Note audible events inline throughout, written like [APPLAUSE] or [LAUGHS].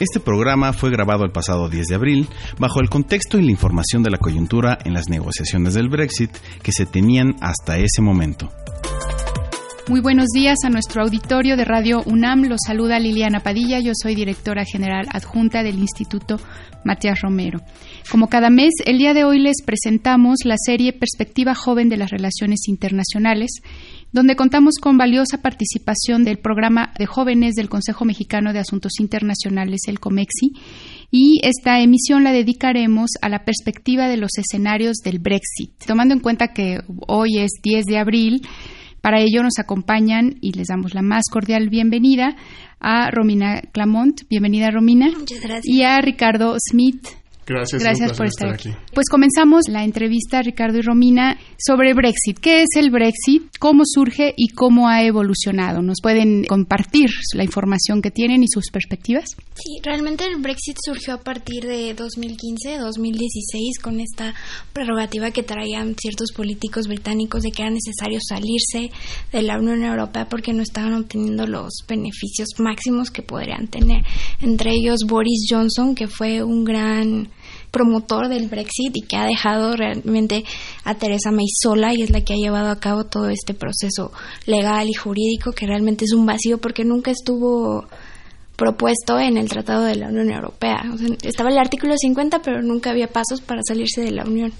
Este programa fue grabado el pasado 10 de abril bajo el contexto y la información de la coyuntura en las negociaciones del Brexit que se tenían hasta ese momento. Muy buenos días a nuestro auditorio de Radio UNAM. Los saluda Liliana Padilla. Yo soy directora general adjunta del Instituto Matías Romero. Como cada mes, el día de hoy les presentamos la serie Perspectiva Joven de las Relaciones Internacionales, donde contamos con valiosa participación del programa de jóvenes del Consejo Mexicano de Asuntos Internacionales, el COMEXI, y esta emisión la dedicaremos a la perspectiva de los escenarios del Brexit. Tomando en cuenta que hoy es 10 de abril, para ello nos acompañan y les damos la más cordial bienvenida a Romina Clamont. Bienvenida, Romina. Muchas gracias. Y a Ricardo Smith. Gracias, Gracias por estar aquí. Pues comenzamos la entrevista, Ricardo y Romina, sobre Brexit. ¿Qué es el Brexit? ¿Cómo surge y cómo ha evolucionado? ¿Nos pueden compartir la información que tienen y sus perspectivas? Sí, realmente el Brexit surgió a partir de 2015-2016 con esta prerrogativa que traían ciertos políticos británicos de que era necesario salirse de la Unión Europea porque no estaban obteniendo los beneficios máximos que podrían tener. Entre ellos Boris Johnson, que fue un gran promotor del Brexit y que ha dejado realmente a Teresa May sola y es la que ha llevado a cabo todo este proceso legal y jurídico que realmente es un vacío porque nunca estuvo propuesto en el Tratado de la Unión Europea. estaba el artículo 50, pero nunca había pasos para salirse de la Unión.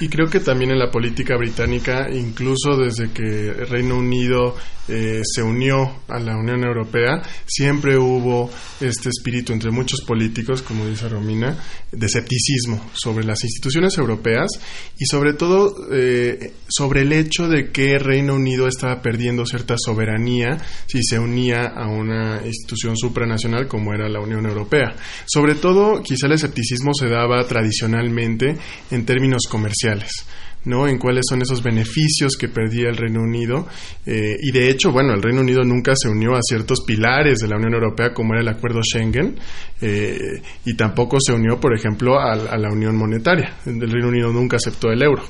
Y creo que también en la política británica, incluso desde que Reino Unido eh, se unió a la Unión Europea, siempre hubo este espíritu entre muchos políticos, como dice Romina, de escepticismo sobre las instituciones europeas y sobre todo eh, sobre el hecho de que Reino Unido estaba perdiendo cierta soberanía si se unía a una institución supranacional como era la Unión Europea. Sobre todo, quizá el escepticismo se daba tradicionalmente en términos comerciales. ¿No? En cuáles son esos beneficios que perdía el Reino Unido. Eh, y de hecho, bueno, el Reino Unido nunca se unió a ciertos pilares de la Unión Europea, como era el acuerdo Schengen, eh, y tampoco se unió, por ejemplo, a, la Unión Monetaria. El Reino Unido nunca aceptó el euro,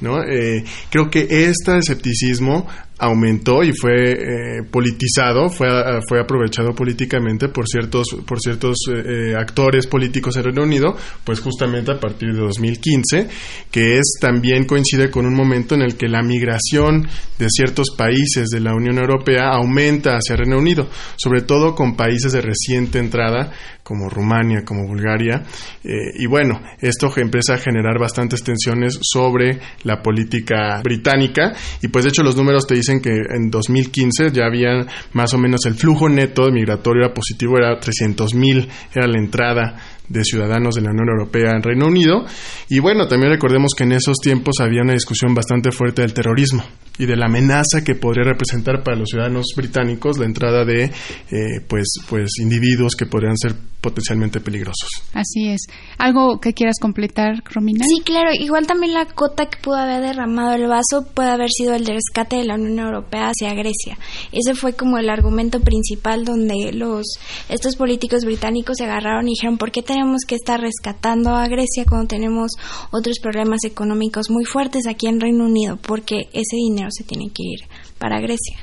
¿no? Eh, creo que este escepticismo aumentó y fue eh, politizado, fue, fue aprovechado políticamente por ciertos, por ciertos eh, actores políticos en Reino Unido, pues justamente a partir de 2015, que es también coincide con un momento en el que la migración de ciertos países de la Unión Europea aumenta hacia Reino Unido, sobre todo con países de reciente entrada como Rumania, como Bulgaria. Eh, y bueno, esto empieza a generar bastantes tensiones sobre la política británica. Y pues de hecho los números te dicen que en 2015 ya había más o menos el flujo neto migratorio era positivo, era 300 mil, era la entrada de ciudadanos de la Unión Europea en Reino Unido. Y bueno, también recordemos que en esos tiempos había una discusión bastante fuerte del terrorismo y de la amenaza que podría representar para los ciudadanos británicos la entrada de eh, pues pues individuos que podrían ser potencialmente peligrosos. Así es. ¿Algo que quieras completar, Romina? Sí, claro. Igual también la cota que pudo haber derramado el vaso puede haber sido el de rescate de la Unión Europea hacia Grecia. Ese fue como el argumento principal donde los estos políticos británicos se agarraron y dijeron, ¿por qué tenemos que estar rescatando a Grecia cuando tenemos otros problemas económicos muy fuertes aquí en Reino Unido? Porque ese dinero se tiene que ir para Grecia.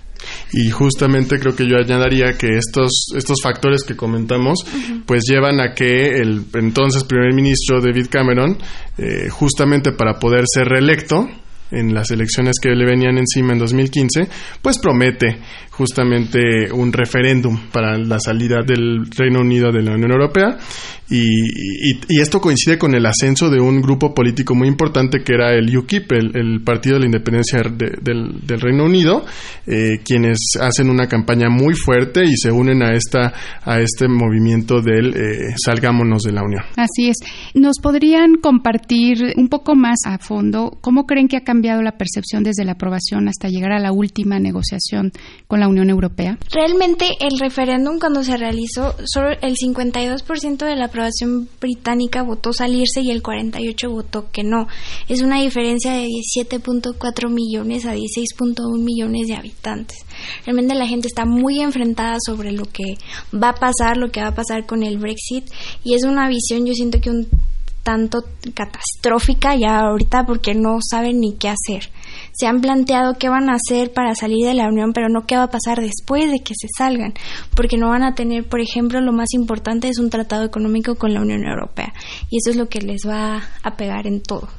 Y justamente creo que yo añadiría que estos, estos factores que comentamos, pues llevan a que el entonces primer ministro David Cameron, eh, justamente para poder ser reelecto, en las elecciones que le venían encima en 2015, pues promete justamente un referéndum para la salida del Reino Unido de la Unión Europea y, esto coincide con el ascenso de un grupo político muy importante que era el UKIP, el, Partido de la Independencia del, Reino Unido, eh, quienes hacen una campaña muy fuerte y se unen a esta a este movimiento del eh, salgámonos de la Unión. Así es. ¿Nos podrían compartir un poco más a fondo cómo creen que ha cambiado la percepción desde la aprobación hasta llegar a la última negociación con la Unión Europea? Realmente el referéndum cuando se realizó, solo el 52% de la aprobación británica votó salirse y el 48% votó que no. Es una diferencia de 17.4 millones a 16.1 millones de habitantes. Realmente la gente está muy enfrentada sobre lo que va a pasar, lo que va a pasar con el Brexit y es una visión, yo siento que un tanto catastrófica ya ahorita porque no saben ni qué hacer. Se han planteado qué van a hacer para salir de la Unión, pero no qué va a pasar después de que se salgan, porque no van a tener, por ejemplo, lo más importante es un tratado económico con la Unión Europea, y eso es lo que les va a pegar en todo.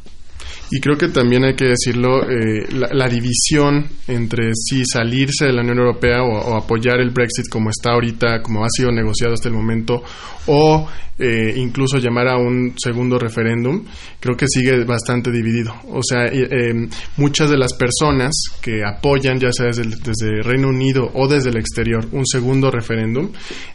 Y creo que también hay que decirlo, eh, la, división entre si salirse de la Unión Europea o, apoyar el Brexit como está ahorita, como ha sido negociado hasta el momento, o eh, incluso llamar a un segundo referéndum, creo que sigue bastante dividido. O sea, eh, muchas de las personas que apoyan, ya sea desde, desde, Reino Unido o desde el exterior, un segundo referéndum,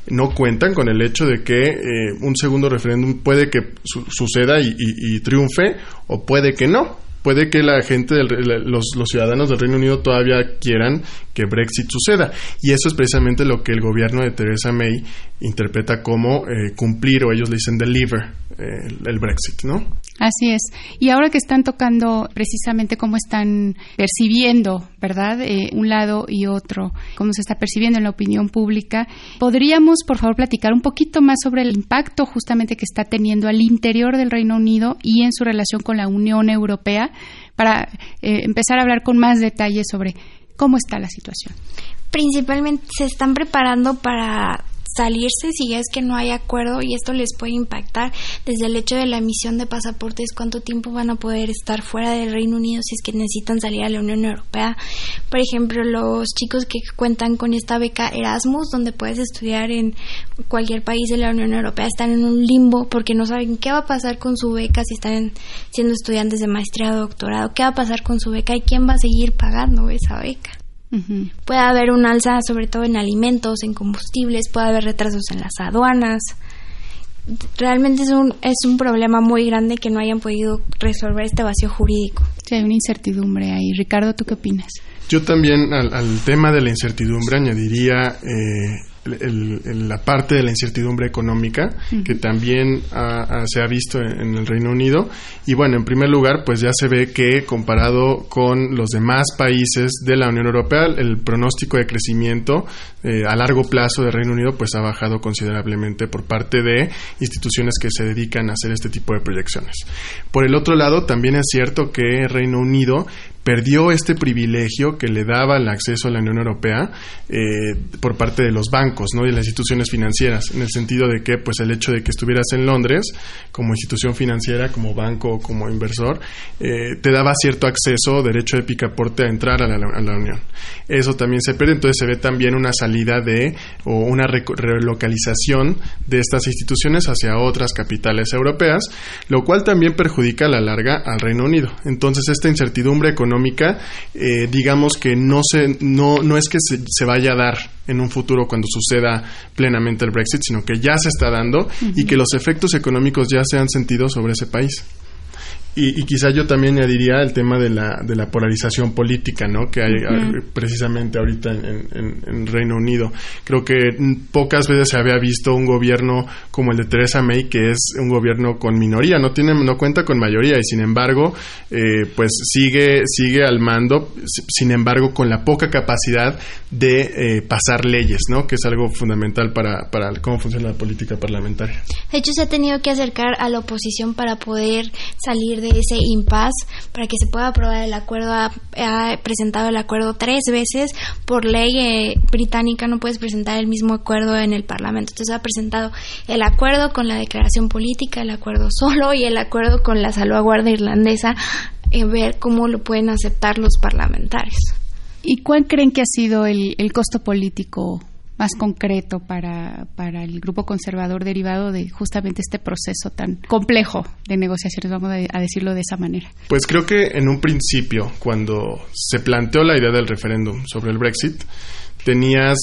no cuentan con el hecho de que un segundo referéndum puede que suceda y triunfe o puede que no puede que la gente, los, los, ciudadanos del Reino Unido todavía quieran que Brexit suceda. Y eso es precisamente lo que el gobierno de Theresa May interpreta como eh, cumplir, o ellos le dicen deliver, eh, el Brexit, ¿no? Así es. Y ahora que están tocando precisamente cómo están percibiendo, ¿verdad? Eh, un lado y otro, cómo se está percibiendo en la opinión pública, ¿podríamos, por favor, platicar un poquito más sobre el impacto justamente que está teniendo al interior del Reino Unido y en su relación con la Unión Europea para eh, empezar a hablar con más detalle sobre cómo está la situación? Principalmente se están preparando para salirse si es que no hay acuerdo y esto les puede impactar desde el hecho de la emisión de pasaportes, cuánto tiempo van a poder estar fuera del Reino Unido si es que necesitan salir a la Unión Europea. Por ejemplo, los chicos que cuentan con esta beca Erasmus, donde puedes estudiar en cualquier país de la Unión Europea, están en un limbo porque no saben qué va a pasar con su beca si están siendo estudiantes de maestría o doctorado, qué va a pasar con su beca y quién va a seguir pagando esa beca. Puede haber un alza sobre todo en alimentos, en combustibles, puede haber retrasos en las aduanas. Realmente es un, es un problema muy grande que no hayan podido resolver este vacío jurídico. Sí, hay una incertidumbre ahí. Ricardo, ¿tú qué opinas? Yo también al, al tema de la incertidumbre añadiría eh, la parte de la incertidumbre económica que también se ha visto en, el Reino Unido. Y bueno, en primer lugar, pues ya se ve que comparado con los demás países de la Unión Europea, el pronóstico de crecimiento eh, a largo plazo del Reino Unido pues ha bajado considerablemente por parte de instituciones que se dedican a hacer este tipo de proyecciones. Por el otro lado, también es cierto que el Reino Unido perdió este privilegio que le daba el acceso a la Unión Europea eh, por parte de los bancos ¿no? y las instituciones financieras, en el sentido de que pues el hecho de que estuvieras en Londres como institución financiera, como banco o como inversor, eh, te daba cierto acceso, derecho de picaporte a entrar a la, Unión. Eso también se pierde, entonces se ve también una salida de o una relocalización de estas instituciones hacia otras capitales europeas, lo cual también perjudica a la larga al Reino Unido. Entonces esta incertidumbre económica económica, eh, digamos que no, se, no, no es que se, se, vaya a dar en un futuro cuando suceda plenamente el Brexit, sino que ya se está dando y que los efectos económicos ya se han sentido sobre ese país. Y, y, quizá yo también añadiría el tema de la, de la polarización política, ¿no? Que hay precisamente ahorita en, en, Reino Unido. Creo que pocas veces se había visto un gobierno como el de Theresa May, que es un gobierno con minoría, no tiene, no cuenta con mayoría y sin embargo, eh, pues sigue, sigue al mando, sin embargo, con la poca capacidad de eh, pasar leyes, ¿no? Que es algo fundamental para, para cómo funciona la política parlamentaria. De hecho, se ha tenido que acercar a la oposición para poder salir de ese impasse para que se pueda aprobar el acuerdo. Ha, presentado el acuerdo tres veces. Por ley eh, británica no puedes presentar el mismo acuerdo en el Parlamento. Entonces ha presentado el acuerdo con la declaración política, el acuerdo [LAUGHS] solo y el acuerdo con la salvaguardia irlandesa. En ver cómo lo pueden aceptar los parlamentarios. ¿Y cuál creen que ha sido el costo político más concreto para, para el grupo conservador derivado de justamente este proceso tan complejo de negociaciones, vamos a, decirlo de esa manera? Pues creo que en un principio, cuando se planteó la idea del referéndum sobre el Brexit, tenías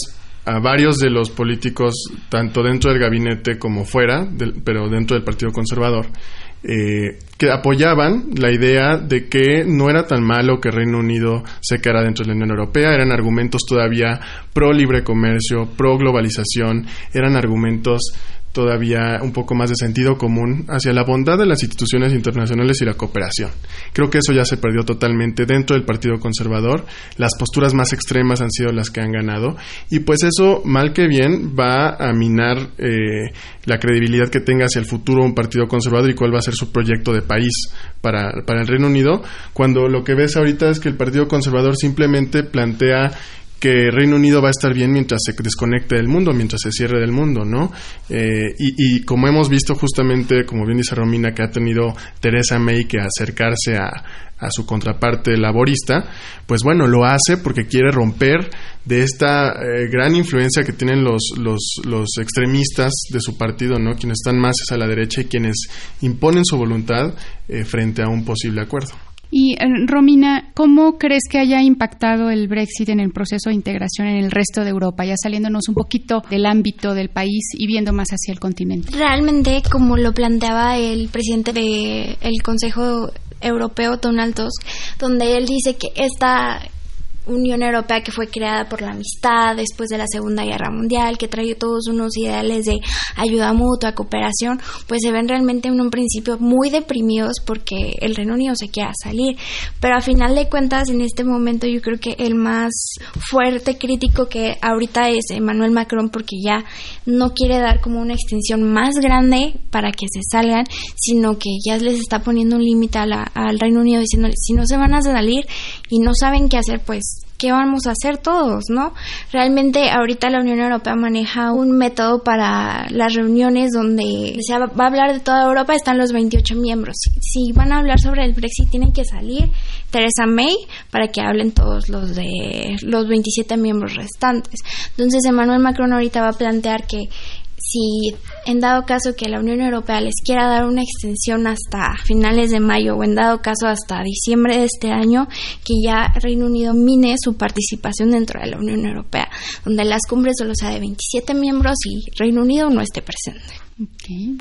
a varios de los políticos, tanto dentro del gabinete como fuera, pero dentro del Partido Conservador, eh, que apoyaban la idea de que no era tan malo que Reino Unido se quedara dentro de la Unión Europea, eran argumentos todavía pro libre comercio, pro globalización, eran argumentos todavía un poco más de sentido común hacia la bondad de las instituciones internacionales y la cooperación. Creo que eso ya se perdió totalmente dentro del Partido Conservador. Las posturas más extremas han sido las que han ganado y pues eso, mal que bien, va a minar eh, la credibilidad que tenga hacia el futuro un Partido Conservador y cuál va a ser su proyecto de país para, para el Reino Unido, cuando lo que ves ahorita es que el Partido Conservador simplemente plantea que Reino Unido va a estar bien mientras se desconecte del mundo, mientras se cierre del mundo, ¿no? Eh, y, como hemos visto justamente, como bien dice Romina, que ha tenido Teresa May que acercarse a, su contraparte laborista, pues bueno, lo hace porque quiere romper de esta eh, gran influencia que tienen los, los, los extremistas de su partido, ¿no? Quienes están más a la derecha y quienes imponen su voluntad eh, frente a un posible acuerdo. Y eh, Romina, ¿cómo crees que haya impactado el Brexit en el proceso de integración en el resto de Europa, ya saliéndonos un poquito del ámbito del país y viendo más hacia el continente? Realmente, como lo planteaba el presidente del Consejo Europeo, Donald Tusk, donde él dice que esta Unión Europea que fue creada por la amistad después de la Segunda Guerra Mundial, que trae todos unos ideales de ayuda mutua, cooperación, pues se ven realmente en un principio muy deprimidos porque el Reino Unido se quiera salir. Pero a final de cuentas, en este momento yo creo que el más fuerte crítico que ahorita es Emmanuel Macron porque ya no quiere dar como una extensión más grande para que se salgan, sino que ya les está poniendo un límite al Reino Unido diciéndole, si no se van a salir y no saben qué hacer, pues ¿qué vamos a hacer todos, no? Realmente ahorita la Unión Europea maneja un método para las reuniones donde se va a hablar de toda Europa, están los 28 miembros. Si van a hablar sobre el Brexit, tienen que salir Teresa May para que hablen todos los de los 27 miembros restantes. Entonces, Emmanuel Macron ahorita va a plantear que si en dado caso que la Unión Europea les quiera dar una extensión hasta finales de mayo o en dado caso hasta diciembre de este año, que ya Reino Unido mine su participación dentro de la Unión Europea, donde las cumbres solo sea de 27 miembros y Reino Unido no esté presente.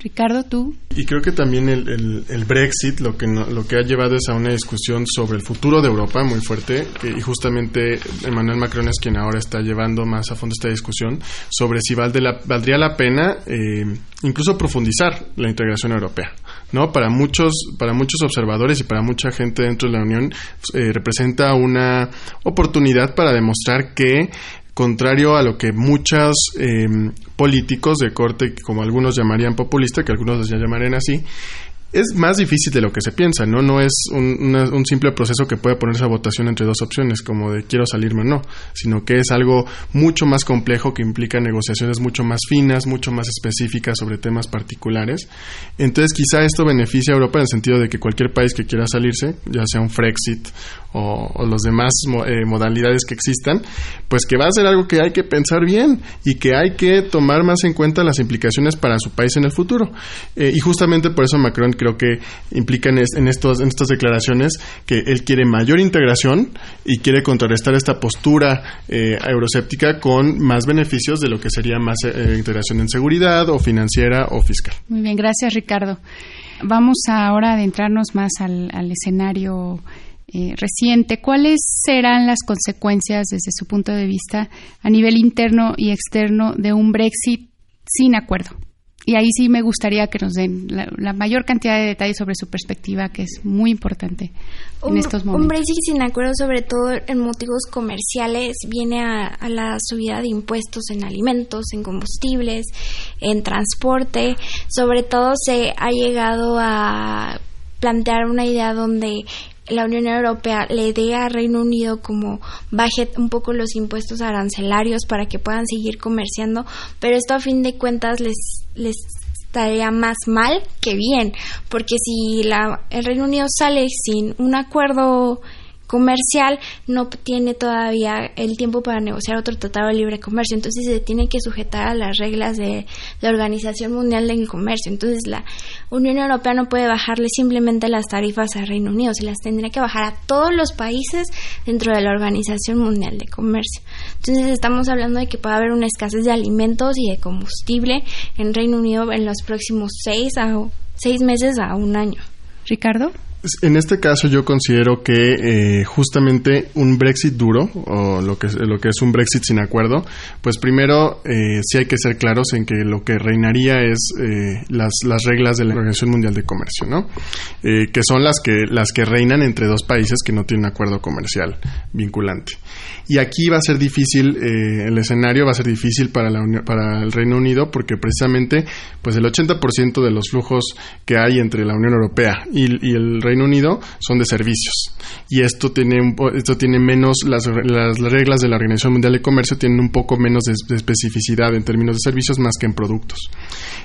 Ricardo, tú. Y creo que también el, el, Brexit lo que, lo que ha llevado es a una discusión sobre el futuro de Europa muy fuerte y justamente Emmanuel Macron es quien ahora está llevando más a fondo esta discusión sobre si la, valdría la pena eh, incluso profundizar la integración europea. ¿no? Para muchos, para muchos observadores y para mucha gente dentro de la Unión eh, representa una oportunidad para demostrar que contrario a lo que muchos em, políticos de corte, como algunos llamarían populista, que algunos ya llamarían así, es más difícil de lo que se piensa, ¿no? No es un, simple proceso que puede ponerse a votación entre dos opciones, como de quiero salirme o no, sino que es algo mucho más complejo que implica negociaciones mucho más finas, mucho más específicas sobre temas particulares. Entonces, quizá esto beneficia a Europa en el sentido de que cualquier país que quiera salirse, ya sea un Frexit o, o los demás eh, modalidades que existan, pues que va a ser algo que hay que pensar bien y que hay que tomar más en cuenta las implicaciones para su país en el futuro. Eh, y justamente por eso Macron creo que implica en, estos, en estas declaraciones que él quiere mayor integración y quiere contrarrestar esta postura eh, euroséptica con más beneficios de lo que sería más integración en seguridad o financiera o fiscal. Muy bien, gracias Ricardo. Vamos ahora a adentrarnos más al, al escenario eh, reciente, ¿cuáles serán las consecuencias desde su punto de vista a nivel interno y externo de un Brexit sin acuerdo? Y ahí sí me gustaría que nos den la, mayor cantidad de detalles sobre su perspectiva, que es muy importante en estos momentos. Un Brexit sin acuerdo, sobre todo en motivos comerciales, viene a la subida de impuestos en alimentos, en combustibles, en transporte. Sobre todo se ha llegado a plantear una idea donde la Unión Europea le dé a Reino Unido como baje un poco los impuestos arancelarios para que puedan seguir comerciando, pero esto a fin de cuentas les, les estaría más mal que bien, porque si la, el Reino Unido sale sin un acuerdo comercial no tiene todavía el tiempo para negociar otro tratado de libre comercio, entonces se tiene que sujetar a las reglas de la Organización Mundial del Comercio. Entonces la Unión Europea no puede bajarle simplemente las tarifas al Reino Unido, se las tendría que bajar a todos los países dentro de la Organización Mundial de Comercio. Entonces estamos hablando de que puede haber una escasez de alimentos y de combustible en Reino Unido en los próximos seis a seis meses a un año. Ricardo. En este caso yo considero que eh, justamente un Brexit duro o lo que, lo que es un Brexit sin acuerdo, pues primero eh, sí hay que ser claros en que lo que reinaría es eh, las, las reglas de la Organización Mundial de Comercio, ¿no? que son las que, las que reinan entre dos países que no tienen acuerdo comercial vinculante. Y aquí va a ser difícil, el escenario va a ser difícil para, la, para el Reino Unido porque precisamente pues el 80% de los flujos que hay entre la Unión Europea y, el Reino Unido son de servicios. Y esto tiene, esto tiene menos, las, las reglas de la Organización Mundial de Comercio tienen un poco menos de, especificidad en términos de servicios más que en productos.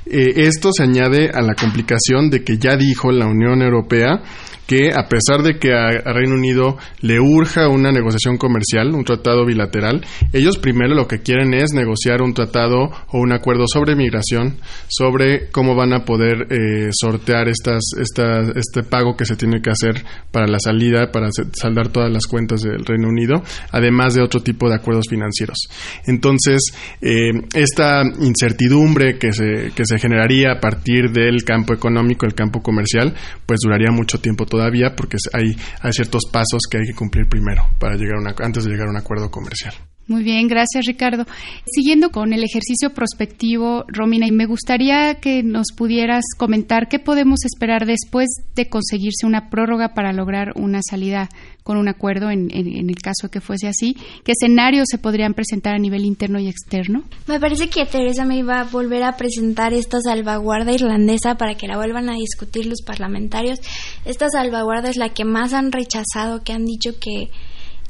Eh, esto se añade a la complicación de que ya dijo la Unión Europea que a pesar de que a, Reino Unido le urja una negociación comercial, un tratado bilateral, ellos primero lo que quieren es negociar un tratado o un acuerdo sobre migración, sobre cómo van a poder eh, sortear estas, este pago que se tiene que hacer para la salida, para saldar todas las cuentas del Reino Unido, además de otro tipo de acuerdos financieros. Entonces, eh, esta incertidumbre que se, que se generaría a partir del campo económico, el campo comercial, pues duraría mucho tiempo todavía porque hay, hay ciertos pasos que hay que cumplir primero para llegar a antes de llegar a un acuerdo comercial. Muy bien, gracias Ricardo. Siguiendo con el ejercicio prospectivo, Romina, me gustaría que nos pudieras comentar qué podemos esperar después de conseguirse una prórroga para lograr una salida con un acuerdo en, el caso que fuese así. ¿Qué escenarios se podrían presentar a nivel interno y externo? Me parece que Teresa me iba a volver a presentar esta salvaguarda irlandesa para que la vuelvan a discutir los parlamentarios. Esta salvaguarda es la que más han rechazado, que han dicho que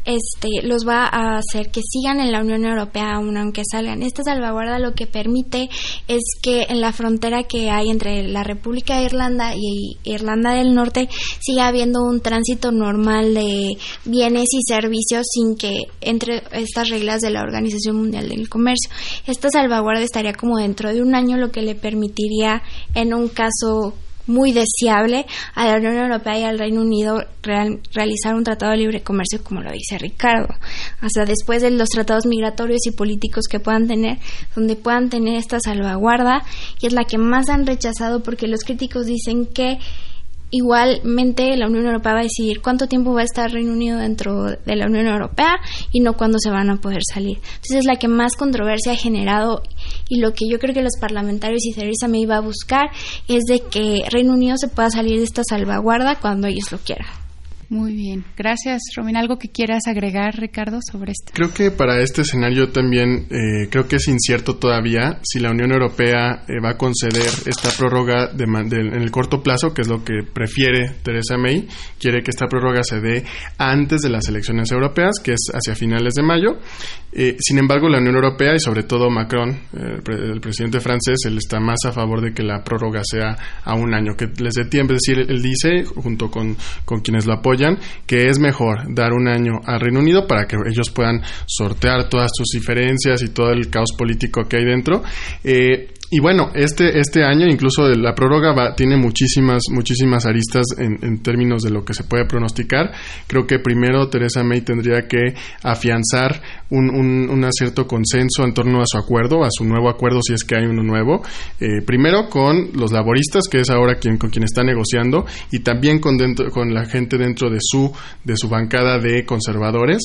este, los va a hacer que sigan en la Unión Europea aún aunque salgan. Esta salvaguarda lo que permite es que en la frontera que hay entre la República de Irlanda y Irlanda del Norte siga habiendo un tránsito normal de bienes y servicios sin que entre estas reglas de la Organización Mundial del Comercio. Esta salvaguarda estaría como dentro de un año lo que le permitiría en un caso muy deseable a la Unión Europea y al Reino Unido realizar un tratado de libre comercio como lo dice Ricardo. Hasta después de los tratados migratorios y políticos que puedan tener, donde puedan tener esta salvaguarda, y es la que más han rechazado porque los críticos dicen que igualmente la Unión Europea va a decidir cuánto tiempo va a estar Reino Unido dentro de la Unión Europea y no cuándo se van a poder salir. Entonces es la que más controversia ha generado y lo que yo creo que los parlamentarios y Theresa me iba a buscar es de que Reino Unido se pueda salir de esta salvaguarda cuando ellos lo quieran. Muy bien, gracias Romina. ¿Algo que quieras agregar, Ricardo, sobre esto? Creo que para este escenario también eh, creo que es incierto todavía si la Unión Europea eh, va a conceder esta prórroga de, en el corto plazo, que es lo que prefiere Theresa May. Quiere que esta prórroga se dé antes de las elecciones europeas, que es hacia finales de mayo. Eh, sin embargo, la Unión Europea y sobre todo Macron, el presidente francés, él está más a favor de que la prórroga sea a un año, que les dé tiempo. Es decir, él dice, junto con, con quienes lo apoyan, que es mejor dar un año al Reino Unido para que ellos puedan sortear todas sus diferencias y todo el caos político que hay dentro. Eh, y bueno, este, este año incluso la prórroga va, tiene muchísimas, muchísimas aristas en, términos de lo que se puede pronosticar. Creo que primero Teresa May tendría que afianzar un, un, cierto consenso en torno a su acuerdo, a su nuevo acuerdo si es que hay uno nuevo. Eh, primero con los laboristas, que es ahora quien, con quien está negociando, y también con, dentro, con la gente dentro de su, de su bancada de conservadores.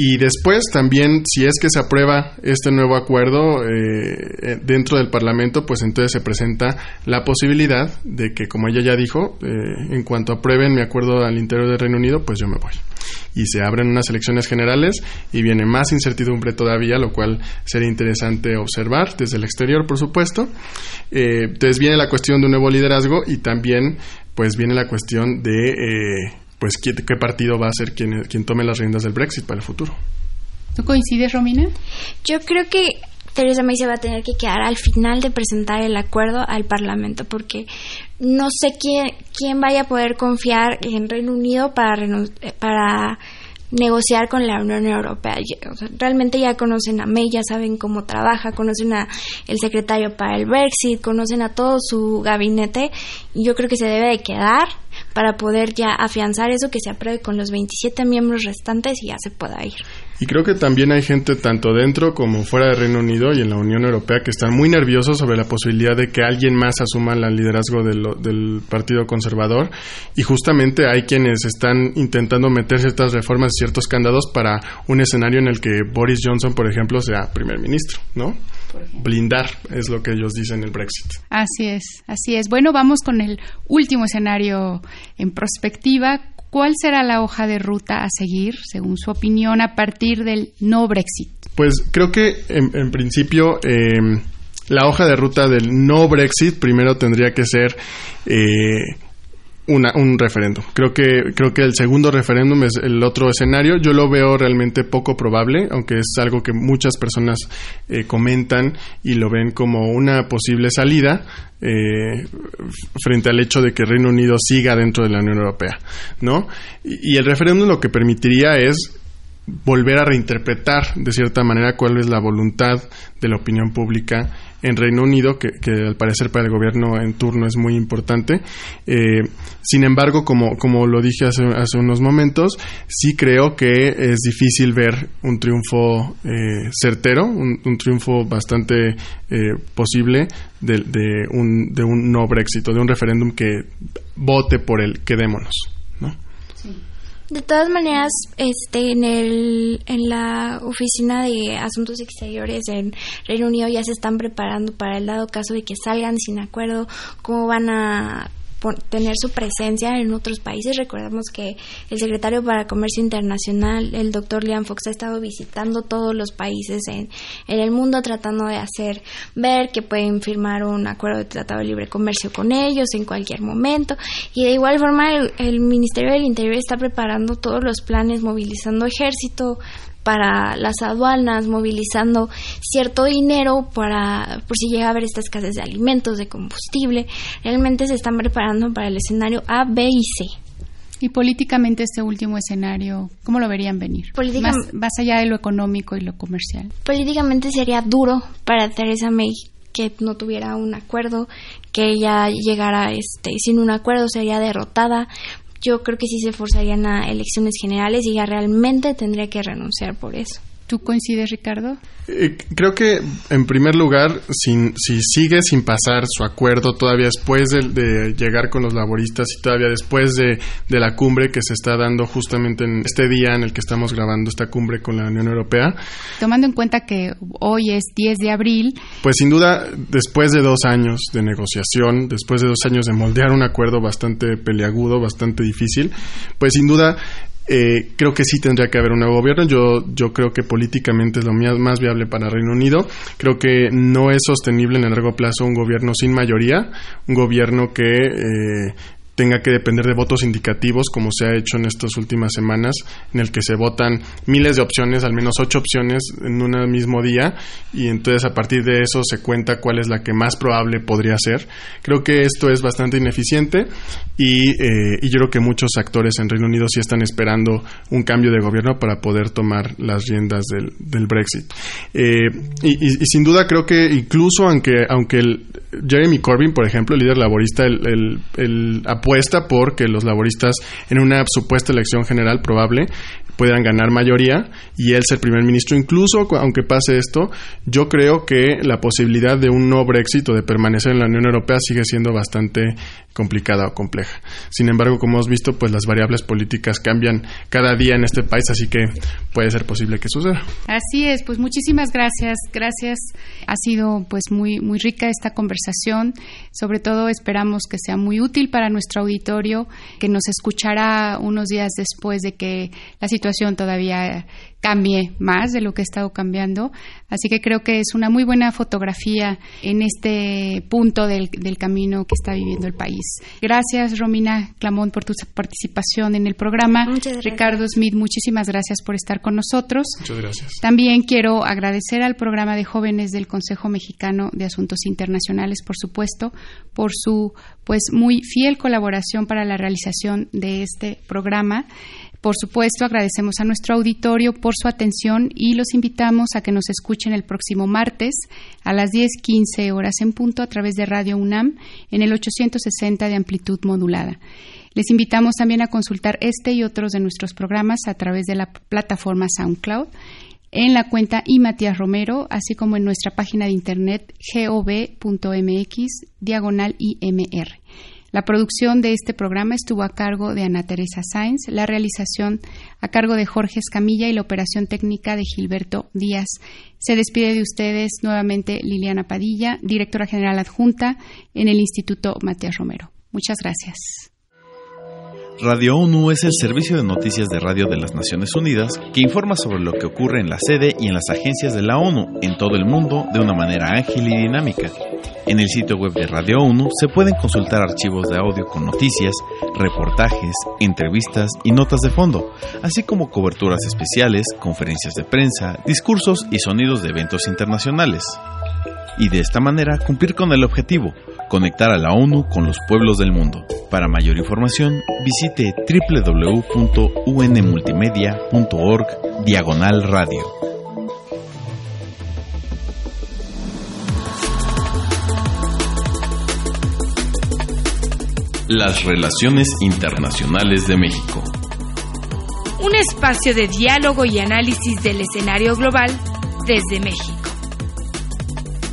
Y después también, si es que se aprueba este nuevo acuerdo eh, eh, dentro del Parlamento, pues entonces se presenta la posibilidad de que, como ella ya dijo, eh, en cuanto aprueben mi acuerdo al interior del Reino Unido, pues yo me voy. Y se abren unas elecciones generales y viene más incertidumbre todavía, lo cual sería interesante observar desde el exterior, por supuesto. entonces viene la cuestión de un nuevo liderazgo y también pues viene la cuestión de pues ¿qué, qué, partido va a ser quien, quien tome las riendas del Brexit para el futuro. ¿Tú coincides, Romina? Yo creo que Theresa May se va a tener que quedar al final de presentar el acuerdo al Parlamento porque no sé quién, quién vaya a poder confiar en Reino Unido para, para negociar con la Unión Europea. realmente ya conocen a May, ya saben cómo trabaja, conocen a el secretario para el Brexit, conocen a todo su gabinete y yo creo que se debe de quedar para poder ya afianzar eso que se apruebe con los 27 miembros restantes y ya se pueda ir. Y creo que también hay gente tanto dentro como fuera del Reino Unido y en la Unión Europea que están muy nerviosos sobre la posibilidad de que alguien más asuma el liderazgo del, Partido Conservador. Y justamente hay quienes están intentando meter ciertas reformas, ciertos candados para un escenario en el que Boris Johnson, por ejemplo, sea primer ministro, ¿no? Blindar es lo que ellos dicen el Brexit. Así es, así es. Bueno, vamos con el último escenario en prospectiva ¿Cuál será la hoja de ruta a seguir, según su opinión, a partir del no Brexit? Pues creo que en, principio em, la hoja de ruta del no Brexit primero tendría que ser eh, un referéndum. Creo que, creo que el segundo referéndum es el otro escenario. Yo lo veo realmente poco probable, aunque es algo que muchas personas eh, comentan y lo ven como una posible salida eh, frente al hecho de que Reino Unido siga dentro de la Unión Europea, ¿no? Y el referéndum lo que permitiría es volver a reinterpretar de cierta manera cuál es la voluntad de la opinión pública en Reino Unido, que, al parecer para el gobierno en turno es muy importante. Eh, sin embargo, como, como lo dije hace, hace, unos momentos, sí creo que es difícil ver un triunfo eh, certero, un, triunfo bastante eh, posible de, de, un, de un no Brexit de un referéndum que vote por el quedémonos. ¿no? De todas maneras, este, en, el, en la oficina de asuntos exteriores en Reino Unido ya se están preparando para el dado caso de que salgan sin acuerdo, cómo van a tener su presencia en otros países. Recordemos que el secretario para Comercio Internacional, el doctor Liam Fox, ha estado visitando todos los países en, en el mundo tratando de hacer ver que pueden firmar un acuerdo de tratado de libre comercio con ellos en cualquier momento. Y de igual forma el, el Ministerio del Interior está preparando todos los planes, movilizando ejército, para las aduanas, movilizando cierto dinero para por si llega a haber esta escasez de alimentos, de combustible. Realmente se están preparando para el escenario A, B y C. Y políticamente este último escenario, ¿cómo lo verían venir? más, allá de lo económico y lo comercial. Políticamente sería duro para Theresa May que no tuviera un acuerdo, que ella llegara este, sin un acuerdo, sería derrotada yo creo que sí se forzarían a elecciones generales y ya realmente tendría que renunciar por eso. ¿Tú coincides, Ricardo? Eh, creo que, en primer lugar, si sigue sin pasar su acuerdo todavía después de, llegar con los laboristas y todavía después de, la cumbre que se está dando justamente en este día en el que estamos grabando esta cumbre con la Unión Europea. Tomando en cuenta que hoy es 10 de abril. Pues sin duda, después de dos años de negociación, después de dos años de moldear un acuerdo bastante peleagudo, bastante difícil, pues sin duda eh, creo que sí tendría que haber un nuevo gobierno. Yo, yo creo que políticamente es lo más viable para Reino Unido. Creo que no es sostenible en el largo plazo un gobierno sin mayoría, un gobierno que eh, tenga que depender de votos indicativos, como se ha hecho en estas últimas semanas, en el que se votan miles de opciones, al menos ocho opciones en un mismo día, y entonces a partir de eso se cuenta cuál es la que más probable podría ser. Creo que esto es bastante ineficiente y, eh, yo creo que muchos actores en Reino Unido sí están esperando un cambio de gobierno para poder tomar las riendas del, Brexit. Eh, y, sin duda creo que incluso aunque, aunque el Jeremy Corbyn, por ejemplo, el líder laborista, el, el apuesta por que los laboristas en una supuesta elección general probable puedan ganar mayoría y él ser primer ministro. Incluso aunque pase esto, yo creo que la posibilidad de un no Brexit o de permanecer en la Unión Europea sigue siendo bastante complicada o compleja. Sin embargo, como hemos visto, pues las variables políticas cambian cada día en este país, así que puede ser posible que suceda. Así es, pues muchísimas gracias. Gracias. Ha sido pues muy muy rica esta conversación. Sobre todo esperamos que sea muy útil para nuestro auditorio, que nos escuchará unos días después de que la situación todavía cambie más de lo que ha estado cambiando. Así que creo que es una muy buena fotografía en este punto del, camino que está viviendo el país. Gracias, Romina Clamón, por tu participación en el programa. Ricardo Smith, muchísimas gracias por estar con nosotros. Muchas gracias. También quiero agradecer al programa de jóvenes del Consejo Mexicano de Asuntos Internacionales, por supuesto, por su pues muy fiel colaboración colaboración para la realización de este programa. Por supuesto, agradecemos a nuestro auditorio por su atención y los invitamos a que nos escuchen el próximo martes a las 10:15 horas en punto a través de Radio UNAM en el 860 de amplitud modulada. Les invitamos también a consultar este y otros de nuestros programas a través de la plataforma SoundCloud en la cuenta y Romero, así como en nuestra página de internet gov.mx diagonal IMR. La producción de este programa estuvo a cargo de Ana Teresa Sáenz, la realización a cargo de Jorge Escamilla y la operación técnica de Gilberto Díaz. Se despide de ustedes nuevamente Liliana Padilla, directora general adjunta en el Instituto Matías Romero. Muchas gracias. Radio ONU es el servicio de noticias de radio de las Naciones Unidas que informa sobre lo que ocurre en la sede y en las agencias de la ONU en todo el mundo de una manera ágil y dinámica. En el sitio web de Radio ONU se pueden consultar archivos de audio con noticias, reportajes, entrevistas y notas de fondo, así como coberturas especiales, conferencias de prensa, discursos y sonidos de eventos internacionales. Y de esta manera cumplir con el objetivo, conectar a la ONU con los pueblos del mundo. Para mayor información, visite www.unmultimedia.org diagonal radio. Las relaciones internacionales de México. Un espacio de diálogo y análisis del escenario global desde México.